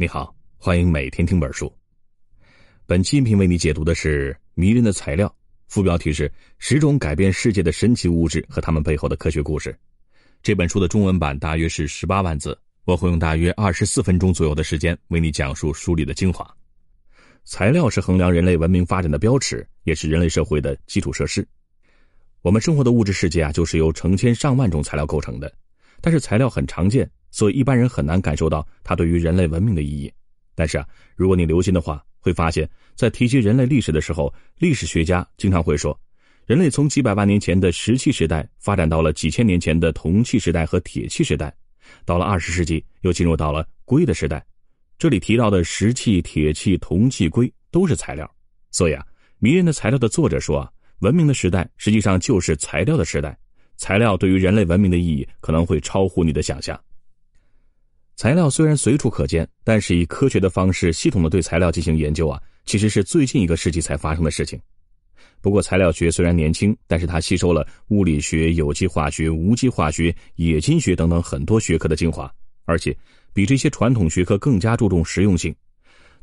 你好，欢迎每天听本书。本期音频为你解读的是《迷人的材料》，副标题是“十种改变世界的神奇物质和它们背后的科学故事”。这本书的中文版大约是十八万字，我会用大约二十四分钟左右的时间为你讲述书里的精华。材料是衡量人类文明发展的标尺，也是人类社会的基础设施。我们生活的物质世界啊，就是由成千上万种材料构成的，但是材料很常见。所以一般人很难感受到它对于人类文明的意义，但是啊，如果你留心的话，会发现，在提及人类历史的时候，历史学家经常会说，人类从几百万年前的石器时代发展到了几千年前的铜器时代和铁器时代，到了二十世纪又进入到了硅的时代。这里提到的石器、铁器、铜器、硅都是材料。所以啊，迷人的材料的作者说啊，文明的时代实际上就是材料的时代，材料对于人类文明的意义可能会超乎你的想象。材料虽然随处可见，但是以科学的方式系统的对材料进行研究啊，其实是最近一个世纪才发生的事情。不过，材料学虽然年轻，但是它吸收了物理学、有机化学、无机化学、冶金学等等很多学科的精华，而且比这些传统学科更加注重实用性。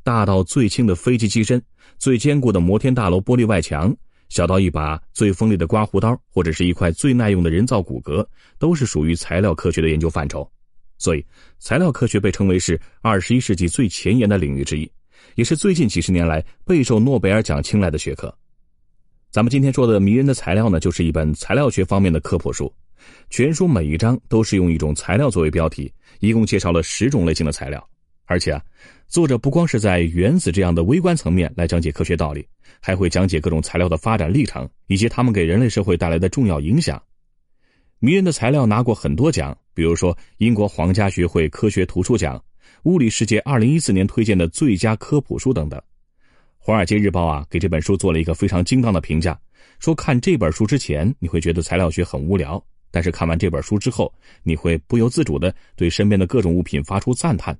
大到最轻的飞机机身，最坚固的摩天大楼玻璃外墙，小到一把最锋利的刮胡刀，或者是一块最耐用的人造骨骼，都是属于材料科学的研究范畴。所以，材料科学被称为是二十一世纪最前沿的领域之一，也是最近几十年来备受诺贝尔奖青睐的学科。咱们今天说的迷人的材料呢，就是一本材料学方面的科普书，全书每一章都是用一种材料作为标题，一共介绍了十种类型的材料。而且啊，作者不光是在原子这样的微观层面来讲解科学道理，还会讲解各种材料的发展历程以及它们给人类社会带来的重要影响。迷人的材料拿过很多奖，比如说英国皇家学会科学图书奖、物理世界二零一四年推荐的最佳科普书等等。华尔街日报啊给这本书做了一个非常精当的评价，说看这本书之前你会觉得材料学很无聊，但是看完这本书之后，你会不由自主的对身边的各种物品发出赞叹，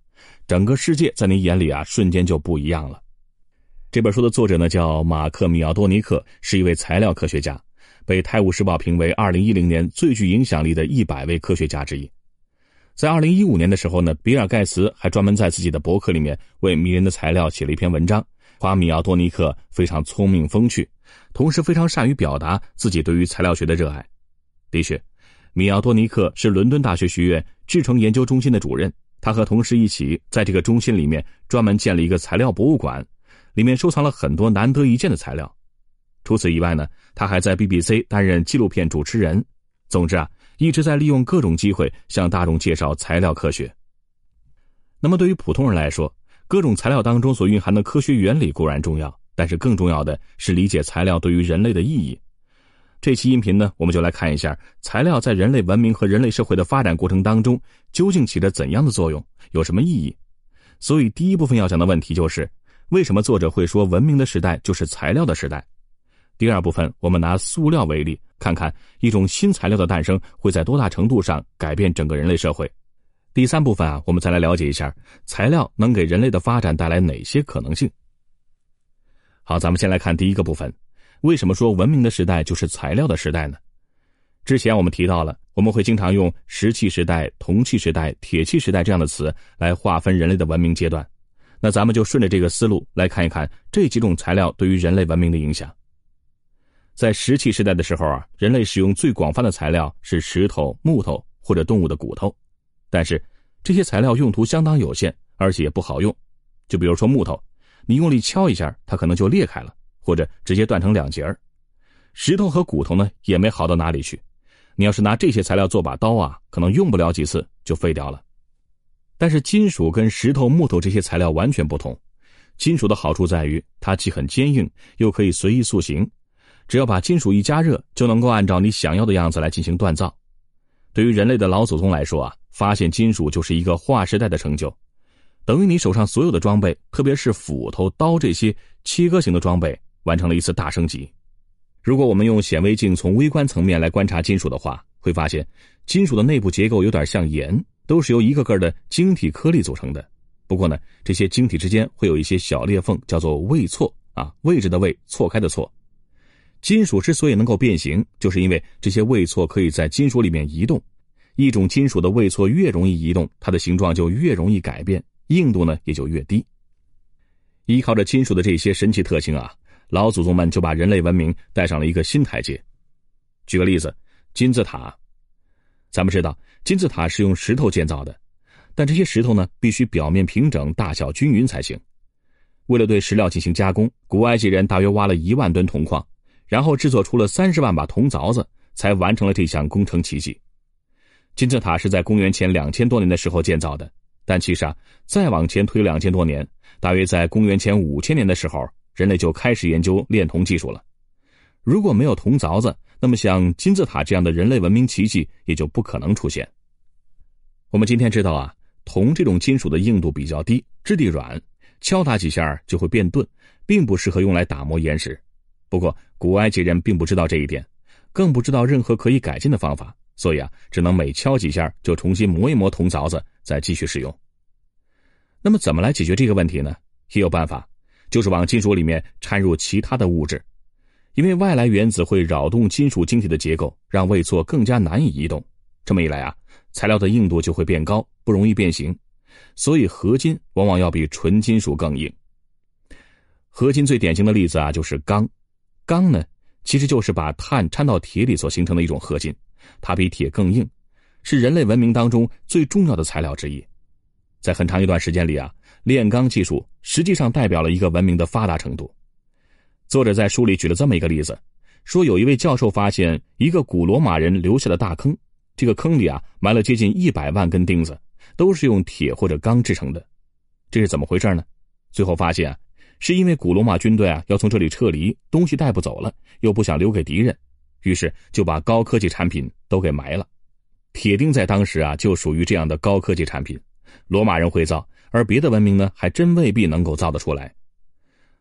整个世界在你眼里啊瞬间就不一样了。这本书的作者呢叫马克米奥多尼克，是一位材料科学家。被《泰晤士报》评为二零一零年最具影响力的一百位科学家之一。在二零一五年的时候呢，比尔盖茨还专门在自己的博客里面为迷人的材料写了一篇文章，夸米奥多尼克非常聪明风趣，同时非常善于表达自己对于材料学的热爱。的确，米奥多尼克是伦敦大学学院制成研究中心的主任，他和同事一起在这个中心里面专门建了一个材料博物馆，里面收藏了很多难得一见的材料。除此以外呢，他还在 BBC 担任纪录片主持人。总之啊，一直在利用各种机会向大众介绍材料科学。那么对于普通人来说，各种材料当中所蕴含的科学原理固然重要，但是更重要的是理解材料对于人类的意义。这期音频呢，我们就来看一下材料在人类文明和人类社会的发展过程当中究竟起着怎样的作用，有什么意义。所以第一部分要讲的问题就是，为什么作者会说文明的时代就是材料的时代？第二部分，我们拿塑料为例，看看一种新材料的诞生会在多大程度上改变整个人类社会。第三部分啊，我们再来了解一下材料能给人类的发展带来哪些可能性。好，咱们先来看第一个部分，为什么说文明的时代就是材料的时代呢？之前我们提到了，我们会经常用石器时代、铜器时代、铁器时代这样的词来划分人类的文明阶段。那咱们就顺着这个思路来看一看这几种材料对于人类文明的影响。在石器时代的时候啊，人类使用最广泛的材料是石头、木头或者动物的骨头，但是这些材料用途相当有限，而且也不好用。就比如说木头，你用力敲一下，它可能就裂开了，或者直接断成两截儿。石头和骨头呢，也没好到哪里去。你要是拿这些材料做把刀啊，可能用不了几次就废掉了。但是金属跟石头、木头这些材料完全不同。金属的好处在于它既很坚硬，又可以随意塑形。只要把金属一加热，就能够按照你想要的样子来进行锻造。对于人类的老祖宗来说啊，发现金属就是一个划时代的成就，等于你手上所有的装备，特别是斧头、刀这些切割型的装备，完成了一次大升级。如果我们用显微镜从微观层面来观察金属的话，会发现金属的内部结构有点像盐，都是由一个个的晶体颗粒组成的。不过呢，这些晶体之间会有一些小裂缝，叫做位错啊，位置的位，错开的错。金属之所以能够变形，就是因为这些位错可以在金属里面移动。一种金属的位错越容易移动，它的形状就越容易改变，硬度呢也就越低。依靠着金属的这些神奇特性啊，老祖宗们就把人类文明带上了一个新台阶。举个例子，金字塔，咱们知道金字塔是用石头建造的，但这些石头呢必须表面平整、大小均匀才行。为了对石料进行加工，古埃及人大约挖了一万吨铜矿，然后制作出了三十万把铜凿子，才完成了这项工程奇迹。金字塔是在公元前两千多年的时候建造的。但其实啊，再往前推两千多年，大约在公元前五千年的时候，人类就开始研究炼铜技术了。如果没有铜凿子，那么像金字塔这样的人类文明奇迹也就不可能出现。我们今天知道啊，铜这种金属的硬度比较低，质地软，敲打几下就会变钝，并不适合用来打磨岩石。不过，古埃及人并不知道这一点，更不知道任何可以改进的方法。所以啊，只能每敲几下就重新磨一磨铜凿子，再继续使用。那么，怎么来解决这个问题呢？也有办法，就是往金属里面掺入其他的物质，因为外来原子会扰动金属晶体的结构，让位座更加难以移动。这么一来啊，材料的硬度就会变高，不容易变形。所以，合金往往要比纯金属更硬。合金最典型的例子啊，就是钢。钢呢，其实就是把碳掺到铁里所形成的一种合金。它比铁更硬，是人类文明当中最重要的材料之一。在很长一段时间里啊，炼钢技术实际上代表了一个文明的发达程度。作者在书里举了这么一个例子，说有一位教授发现一个古罗马人留下的大坑，这个坑里啊埋了接近一百万根钉子，都是用铁或者钢制成的。这是怎么回事呢？最后发现啊，是因为古罗马军队啊要从这里撤离，东西带不走了，又不想留给敌人。于是就把高科技产品都给埋了，铁钉在当时啊就属于这样的高科技产品，罗马人会造，而别的文明呢还真未必能够造得出来。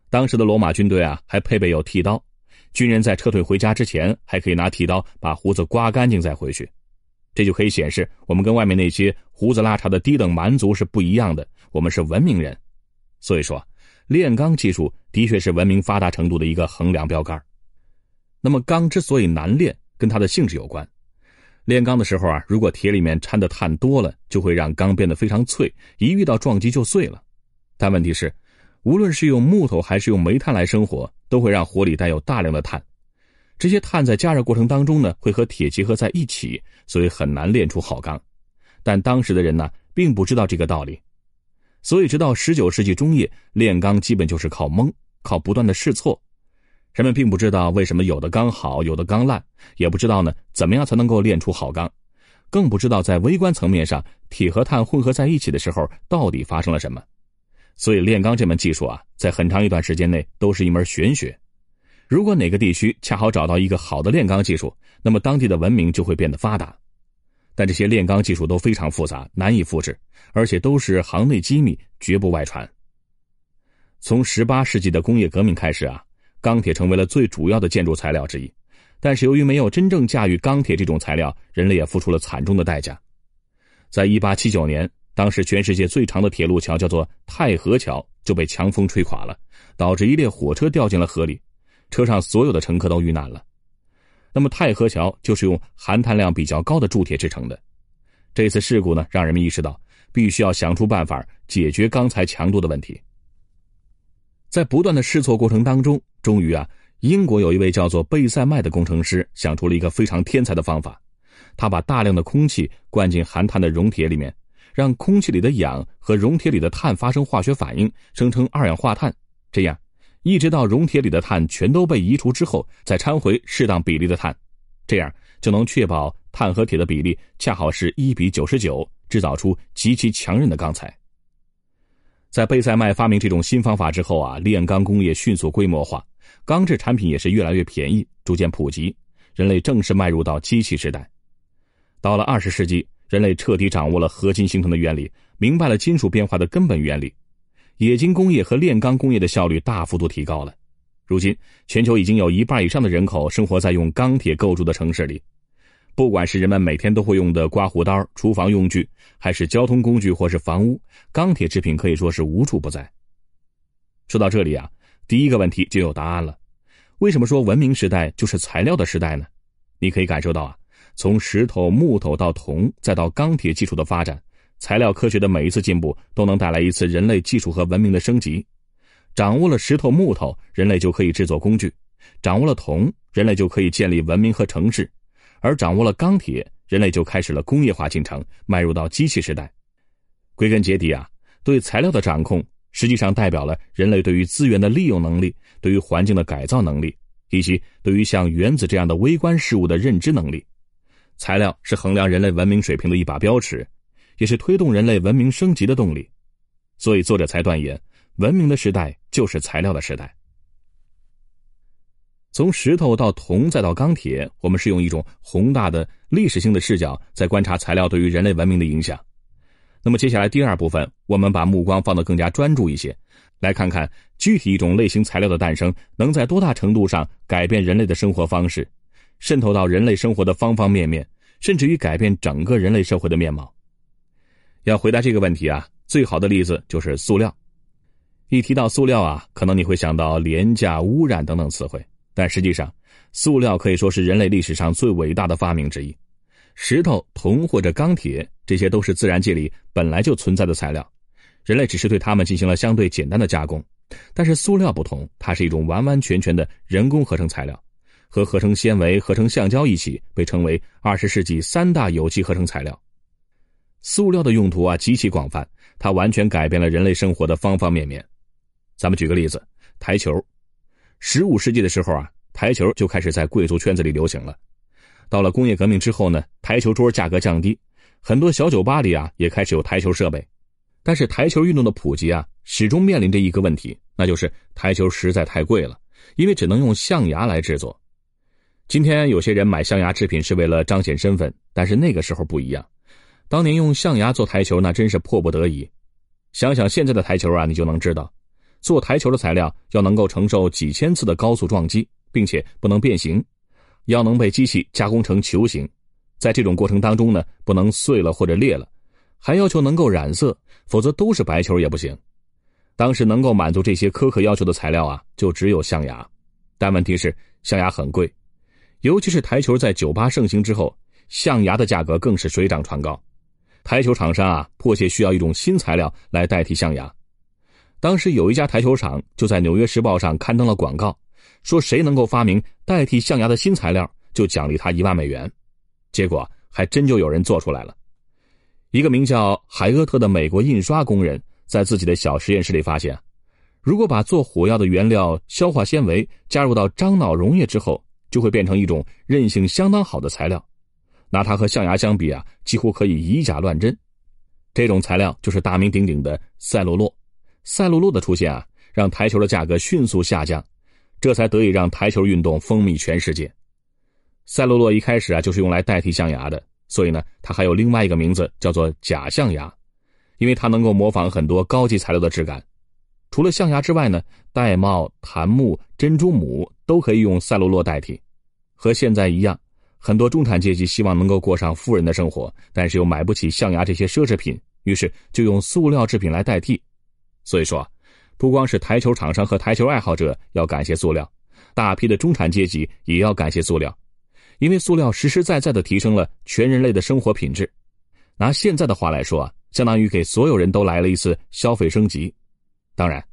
当时的罗马军队啊还配备有剃刀，军人在撤退回家之前还可以拿剃刀把胡子刮干净再回去，这就可以显示我们跟外面那些胡子拉碴的低等蛮族是不一样的，我们是文明人。所以说，炼钢技术的确是文明发达程度的一个衡量标杆。那么钢之所以难炼，跟它的性质有关。炼钢的时候啊，如果铁里面掺的碳多了，就会让钢变得非常脆，一遇到撞击就碎了。但问题是，无论是用木头还是用煤炭来生火，都会让火里带有大量的碳。这些碳在加热过程当中呢，会和铁结合在一起，所以很难炼出好钢。但当时的人呢，并不知道这个道理，所以直到十九世纪中叶，炼钢基本就是靠蒙，靠不断的试错。人们并不知道为什么有的钢好，有的钢烂，也不知道呢怎么样才能够炼出好钢，更不知道在微观层面上铁和碳混合在一起的时候到底发生了什么。所以炼钢这门技术啊，在很长一段时间内都是一门玄学。如果哪个地区恰好找到一个好的炼钢技术，那么当地的文明就会变得发达。但这些炼钢技术都非常复杂，难以复制，而且都是行内机密，绝不外传。从十八世纪的工业革命开始啊。钢铁成为了最主要的建筑材料之一，但是由于没有真正驾驭钢铁这种材料，人类也付出了惨重的代价。在一八七九年，当时全世界最长的铁路桥叫做太和桥就被强风吹垮了，导致一列火车掉进了河里，车上所有的乘客都遇难了。那么太和桥就是用含碳量比较高的铸铁制成的。这次事故呢，让人们意识到必须要想出办法解决钢材强度的问题。在不断的试错过程当中，终于啊，英国有一位叫做贝塞麦的工程师想出了一个非常天才的方法。他把大量的空气灌进含碳的熔铁里面，让空气里的氧和熔铁里的碳发生化学反应，生成二氧化碳。这样，一直到熔铁里的碳全都被移除之后，再掺回适当比例的碳，这样就能确保碳和铁的比例恰好是一比九十九，制造出极其强韧的钢材。在贝塞麦发明这种新方法之后啊，炼钢工业迅速规模化，钢制产品也是越来越便宜，逐渐普及，人类正式迈入到机器时代。到了二十世纪，人类彻底掌握了合金形成的原理，明白了金属变化的根本原理，冶金工业和炼钢工业的效率大幅度提高了。如今，全球已经有一半以上的人口生活在用钢铁构筑的城市里。不管是人们每天都会用的刮胡刀、厨房用具，还是交通工具或是房屋，钢铁制品可以说是无处不在。说到这里啊，第一个问题就有答案了：为什么说文明时代就是材料的时代呢？你可以感受到啊，从石头、木头到铜，再到钢铁技术的发展，材料科学的每一次进步都能带来一次人类技术和文明的升级。掌握了石头、木头，人类就可以制作工具；掌握了铜，人类就可以建立文明和城市；而掌握了钢铁，人类就开始了工业化进程，迈入到机器时代。归根结底啊，对材料的掌控，实际上代表了人类对于资源的利用能力、对于环境的改造能力，以及对于像原子这样的微观事物的认知能力。材料是衡量人类文明水平的一把标尺。也是推动人类文明升级的动力，所以作者才断言，文明的时代就是材料的时代。从石头到铜再到钢铁，我们是用一种宏大的历史性的视角在观察材料对于人类文明的影响。那么接下来第二部分，我们把目光放得更加专注一些，来看看具体一种类型材料的诞生能在多大程度上改变人类的生活方式，渗透到人类生活的方方面面，甚至于改变整个人类社会的面貌。要回答这个问题啊，最好的例子就是塑料。一提到塑料啊，可能你会想到廉价、污染等等词汇，但实际上，塑料可以说是人类历史上最伟大的发明之一。石头、铜或者钢铁，这些都是自然界里本来就存在的材料，人类只是对它们进行了相对简单的加工。但是塑料不同，它是一种完完全全的人工合成材料，和合成纤维、合成橡胶一起被称为二十世纪三大有机合成材料。塑料的用途啊极其广泛，它完全改变了人类生活的方方面面。咱们举个例子，台球。十五世纪的时候啊，台球就开始在贵族圈子里流行了。到了工业革命之后呢，台球桌价格降低，很多小酒吧里啊也开始有台球设备。但是台球运动的普及啊，始终面临着一个问题，那就是台球实在太贵了，因为只能用象牙来制作。今天有些人买象牙制品是为了彰显身份，但是那个时候不一样。当年用象牙做台球，那真是迫不得已。想想现在的台球啊，你就能知道，做台球的材料要能够承受几千次的高速撞击，并且不能变形，要能被机器加工成球形。在这种过程当中呢，不能碎了或者裂了，还要求能够染色，否则都是白球也不行。当时能够满足这些苛刻要求的材料啊，就只有象牙。但问题是，象牙很贵，尤其是台球在酒吧盛行之后，象牙的价格更是水涨船高。台球厂商啊，迫切需要一种新材料来代替象牙。当时有一家台球厂就在《纽约时报》上刊登了广告，说谁能够发明代替象牙的新材料，就奖励他一万美元。结果还真就有人做出来了。一个名叫海厄特的美国印刷工人，在自己的小实验室里发现，如果把做火药的原料硝化纤维加入到樟脑溶液之后，就会变成一种韧性相当好的材料。拿它和象牙相比啊，几乎可以以假乱真。这种材料就是大名鼎鼎的赛璐珞。赛璐珞的出现啊，让台球的价格迅速下降，这才得以让台球运动风靡全世界。赛璐珞一开始啊，就是用来代替象牙的，所以呢，它还有另外一个名字叫做假象牙，因为它能够模仿很多高级材料的质感。除了象牙之外呢，玳瑁、檀木、珍珠母都可以用赛璐珞代替，和现在一样。很多中产阶级希望能够过上富人的生活，但是又买不起象牙这些奢侈品，于是就用塑料制品来代替。所以说，不光是台球厂商和台球爱好者要感谢塑料，大批的中产阶级也要感谢塑料，因为塑料实实在在的提升了全人类的生活品质。拿现在的话来说啊，相当于给所有人都来了一次消费升级。当然，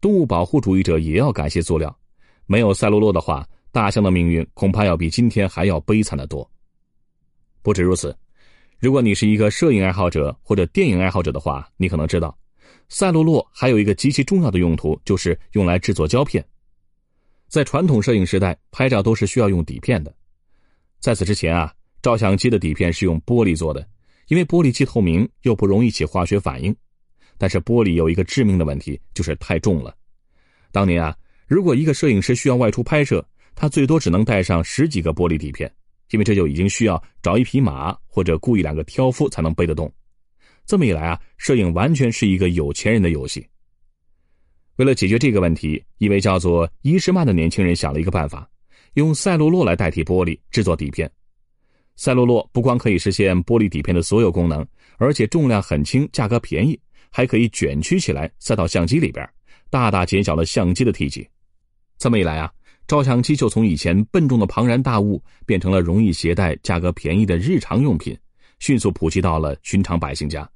动物保护主义者也要感谢塑料，没有赛璐珞的话。大象的命运恐怕要比今天还要悲惨的多。不止如此，如果你是一个摄影爱好者或者电影爱好者的话，你可能知道，赛璐珞还有一个极其重要的用途，就是用来制作胶片。在传统摄影时代，拍照都是需要用底片的。在此之前啊，照相机的底片是用玻璃做的，因为玻璃既透明又不容易起化学反应。但是玻璃有一个致命的问题，就是太重了。当年啊，如果一个摄影师需要外出拍摄，他最多只能带上十几个玻璃底片，因为这就已经需要找一匹马或者雇一两个挑夫才能背得动。这么一来啊，摄影完全是一个有钱人的游戏。为了解决这个问题，一位叫做伊什曼的年轻人想了一个办法，用赛璐珞来代替玻璃制作底片。赛璐珞不光可以实现玻璃底片的所有功能，而且重量很轻，价格便宜，还可以卷曲起来塞到相机里边，大大减小了相机的体积。这么一来啊。照相机就从以前笨重的庞然大物，变成了容易携带、价格便宜的日常用品，迅速普及到了寻常百姓家。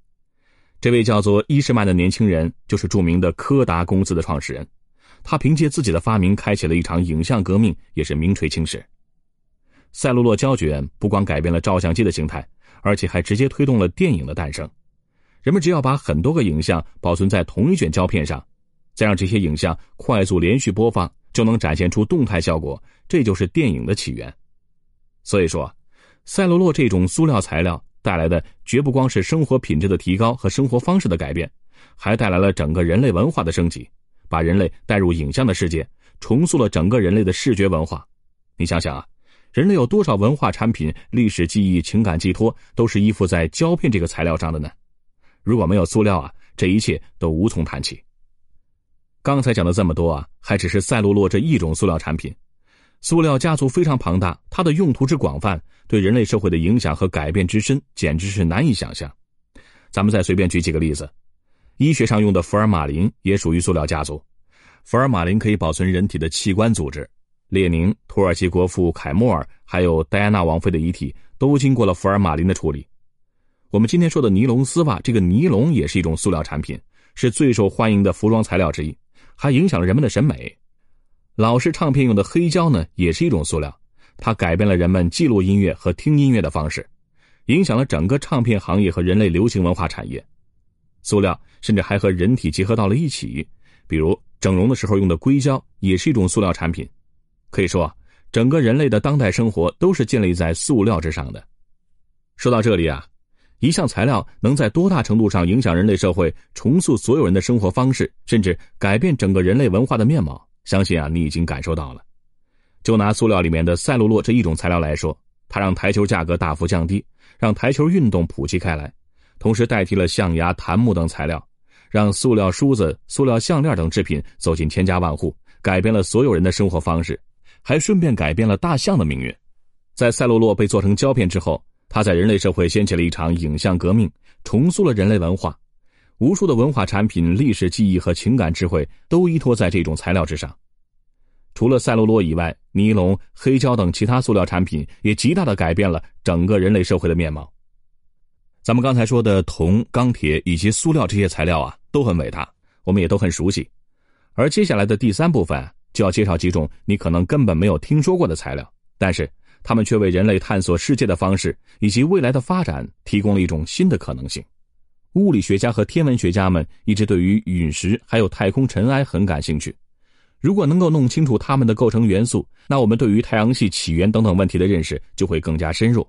这位叫做伊士曼的年轻人就是著名的柯达公司的创始人，他凭借自己的发明开启了一场影像革命，也是名垂青史。赛璐珞胶卷不光改变了照相机的形态，而且还直接推动了电影的诞生。人们只要把很多个影像保存在同一卷胶片上，再让这些影像快速连续播放，就能展现出动态效果。这就是电影的起源。所以说，赛璐珞这种塑料材料带来的绝不光是生活品质的提高和生活方式的改变，还带来了整个人类文化的升级，把人类带入影像的世界，重塑了整个人类的视觉文化。你想想啊，人类有多少文化产品、历史记忆、情感寄托，都是依附在胶片这个材料上的呢？如果没有塑料啊，这一切都无从谈起。刚才讲的这么多啊，还只是赛璐珞这一种塑料产品。塑料家族非常庞大，它的用途之广泛，对人类社会的影响和改变之深，简直是难以想象。咱们再随便举几个例子，医学上用的福尔马林也属于塑料家族。福尔马林可以保存人体的器官组织，列宁、土耳其国父凯莫尔还有戴安娜王妃的遗体都经过了福尔马林的处理。我们今天说的尼龙丝袜，这个尼龙也是一种塑料产品，是最受欢迎的服装材料之一，还影响了人们的审美。老式唱片用的黑胶呢，也是一种塑料，它改变了人们记录音乐和听音乐的方式，影响了整个唱片行业和人类流行文化产业。塑料甚至还和人体结合到了一起，比如整容的时候用的硅胶也是一种塑料产品。可以说，整个人类的当代生活都是建立在塑料之上的。说到这里啊，一项材料能在多大程度上影响人类社会，重塑所有人的生活方式，甚至改变整个人类文化的面貌？相信啊，你已经感受到了。就拿塑料里面的赛璐珞这一种材料来说，它让台球价格大幅降低，让台球运动普及开来，同时代替了象牙、檀木等材料，让塑料梳子、塑料项链等制品走进千家万户，改变了所有人的生活方式，还顺便改变了大象的命运。在赛璐珞被做成胶片之后，它在人类社会掀起了一场影像革命，重塑了人类文化。无数的文化产品、历史记忆和情感智慧都依托在这种材料之上。除了赛璐珞以外，尼龙、黑胶等其他塑料产品也极大的改变了整个人类社会的面貌。咱们刚才说的铜、钢铁以及塑料这些材料啊，都很伟大，我们也都很熟悉。而接下来的第三部分就要介绍几种你可能根本没有听说过的材料，但是它们却为人类探索世界的方式以及未来的发展提供了一种新的可能性。物理学家和天文学家们一直对于陨石还有太空尘埃很感兴趣。如果能够弄清楚它们的构成元素，那我们对于太阳系起源等等问题的认识就会更加深入。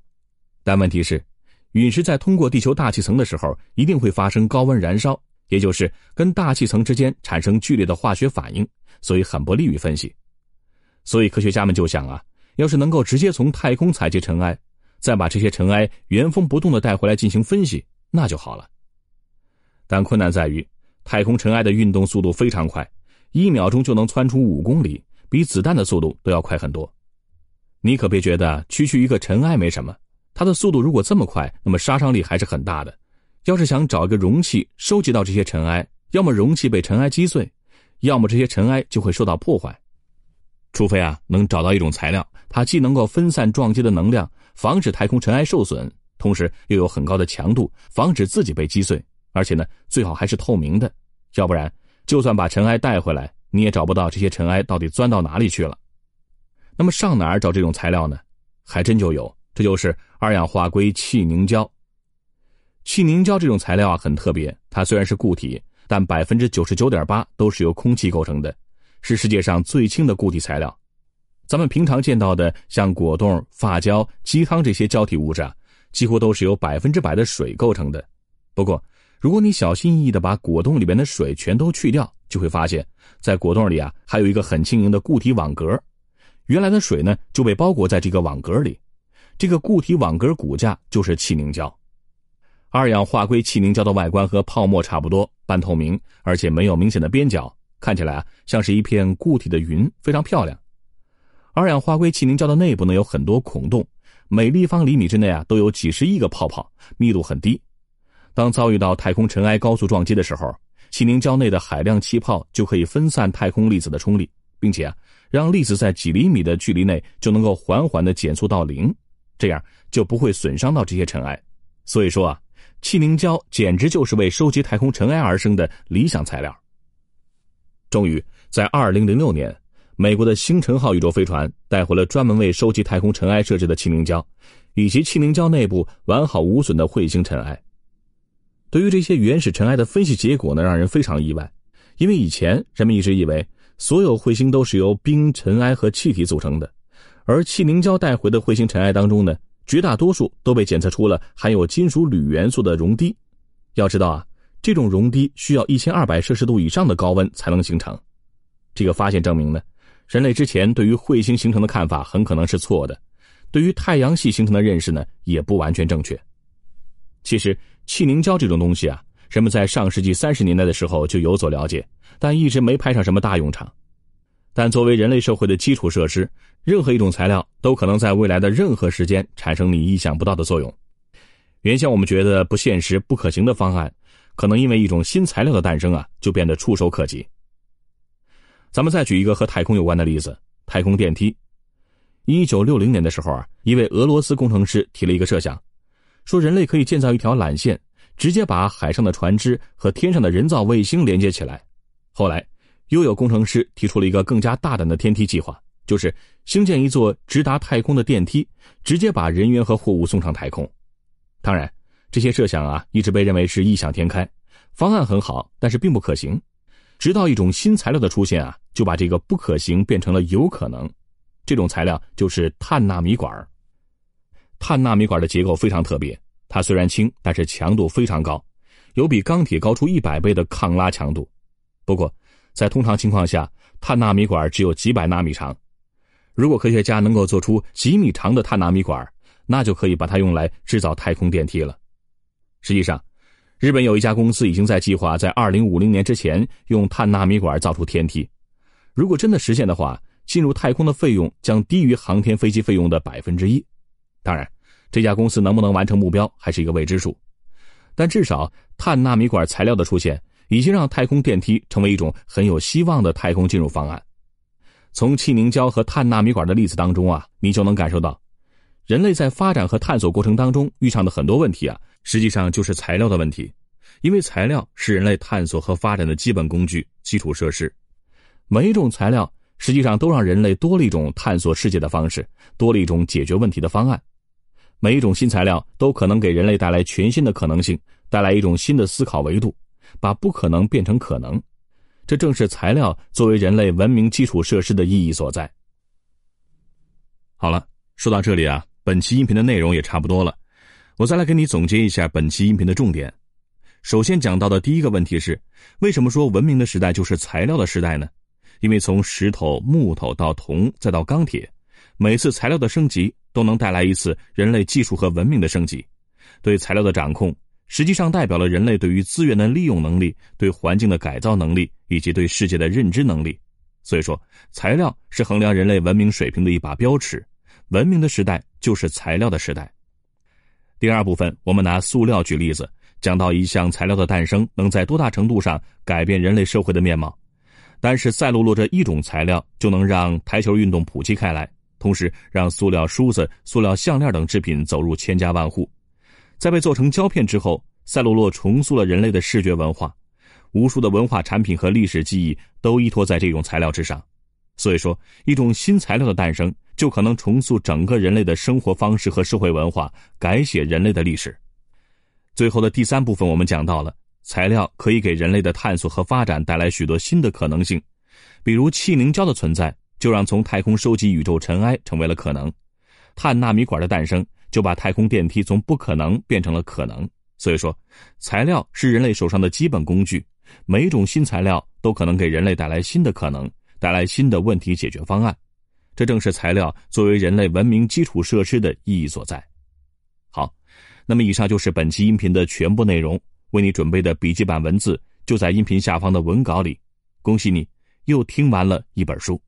但问题是，陨石在通过地球大气层的时候，一定会发生高温燃烧，也就是跟大气层之间产生剧烈的化学反应，所以很不利于分析。所以科学家们就想啊，要是能够直接从太空采集尘埃，再把这些尘埃原封不动的带回来进行分析，那就好了。但困难在于，太空尘埃的运动速度非常快，一秒钟就能窜出五公里，比子弹的速度都要快很多。你可别觉得区区一个尘埃没什么，它的速度如果这么快，那么杀伤力还是很大的。要是想找一个容器收集到这些尘埃，要么容器被尘埃击碎，要么这些尘埃就会受到破坏。除非啊，能找到一种材料，它既能够分散撞击的能量，防止太空尘埃受损，同时又有很高的强度，防止自己被击碎。而且呢，最好还是透明的，要不然就算把尘埃带回来，你也找不到这些尘埃到底钻到哪里去了。那么上哪儿找这种材料呢？还真就有，这就是二氧化硅气凝胶。气凝胶这种材料啊很特别，它虽然是固体，但百分之九十九点八都是由空气构成的，是世界上最轻的固体材料。咱们平常见到的像果冻、发胶、鸡汤这些胶体物质啊，几乎都是由百分之百的水构成的。不过，如果你小心翼翼的把果冻里边的水全都去掉，就会发现，在果冻里啊，还有一个很轻盈的固体网格，原来的水呢就被包裹在这个网格里，这个固体网格骨架就是气凝胶。二氧化硅气凝胶的外观和泡沫差不多，半透明，而且没有明显的边角，看起来啊像是一片固体的云，非常漂亮。二氧化硅气凝胶的内部呢有很多孔洞，每立方厘米之内啊都有几十亿个泡泡，密度很低。当遭遇到太空尘埃高速撞击的时候，气凝胶内的海量气泡就可以分散太空粒子的冲力，并且啊，让粒子在几厘米的距离内就能够缓缓的减速到零，这样就不会损伤到这些尘埃。所以说啊，气凝胶简直就是为收集太空尘埃而生的理想材料。终于，在二零零六年，美国的星辰号宇宙飞船带回了专门为收集太空尘埃设置的气凝胶，以及气凝胶内部完好无损的彗星尘埃。对于这些原始尘埃的分析结果呢，让人非常意外，因为以前人们一直以为所有彗星都是由冰、尘埃和气体组成的，而气凝胶带回的彗星尘埃当中呢。绝大多数都被检测出了含有金属铝元素的熔滴。要知道啊，这种熔滴需要一千二百摄氏度以上的高温才能形成。这个发现证明呢，人类之前对于彗星形成的看法很可能是错的，对于太阳系形成的认识呢也不完全正确。其实气凝胶这种东西啊，人们在上世纪三十年代的时候就有所了解，但一直没派上什么大用场。但作为人类社会的基础设施，任何一种材料都可能在未来的任何时间产生你意想不到的作用。原先我们觉得不现实、不可行的方案，可能因为一种新材料的诞生啊，就变得触手可及。咱们再举一个和太空有关的例子：太空电梯。一九六零年的时候啊，一位俄罗斯工程师提了一个设想，说人类可以建造一条缆线，直接把海上的船只和天上的人造卫星连接起来。后来。又有工程师提出了一个更加大胆的天梯计划，就是兴建一座直达太空的电梯，直接把人员和货物送上太空。当然，这些设想啊，一直被认为是异想天开，方案很好，但是并不可行。直到一种新材料的出现啊，就把这个不可行变成了有可能。这种材料就是碳纳米管。碳纳米管的结构非常特别，它虽然轻，但是强度非常高，有比钢铁高出一百倍的抗拉强度。不过，在通常情况下，碳纳米管只有几百纳米长。如果科学家能够做出几米长的碳纳米管，那就可以把它用来制造太空电梯了。实际上，日本有一家公司已经在计划在二零五零年之前用碳纳米管造出天梯。如果真的实现的话，进入太空的费用将低于航天飞机费用的百分之一。当然，这家公司能不能完成目标还是一个未知数。但至少，碳纳米管材料的出现。已经让太空电梯成为一种很有希望的太空进入方案。从气凝胶和碳纳米管的例子当中啊，你就能感受到，人类在发展和探索过程当中遇上的很多问题啊，实际上就是材料的问题。因为材料是人类探索和发展的基本工具、基础设施。每一种材料实际上都让人类多了一种探索世界的方式，多了一种解决问题的方案。每一种新材料都可能给人类带来全新的可能性，带来一种新的思考维度。把不可能变成可能，这正是材料作为人类文明基础设施的意义所在。好了，说到这里啊，本期音频的内容也差不多了，我再来给你总结一下本期音频的重点。首先讲到的第一个问题是，为什么说文明的时代就是材料的时代呢？因为从石头、木头到铜，再到钢铁，每次材料的升级都能带来一次人类技术和文明的升级，对材料的掌控。实际上代表了人类对于资源的利用能力、对环境的改造能力以及对世界的认知能力。所以说，材料是衡量人类文明水平的一把标尺。文明的时代就是材料的时代。第二部分，我们拿塑料举例子，讲到一项材料的诞生能在多大程度上改变人类社会的面貌。但是赛璐珞这一种材料就能让台球运动普及开来，同时让塑料梳子、塑料项链等制品走入千家万户。在被做成胶片之后，赛璐珞重塑了人类的视觉文化，无数的文化产品和历史记忆都依托在这种材料之上。所以说，一种新材料的诞生，就可能重塑整个人类的生活方式和社会文化，改写人类的历史。最后的第三部分，我们讲到了材料可以给人类的探索和发展带来许多新的可能性，比如气凝胶的存在，就让从太空收集宇宙尘埃成为了可能；碳纳米管的诞生。就把太空电梯从不可能变成了可能。所以说，材料是人类手上的基本工具，每一种新材料都可能给人类带来新的可能，带来新的问题解决方案。这正是材料作为人类文明基础设施的意义所在。好，那么以上就是本期音频的全部内容。为你准备的笔记版文字就在音频下方的文稿里。恭喜你，又听完了一本书。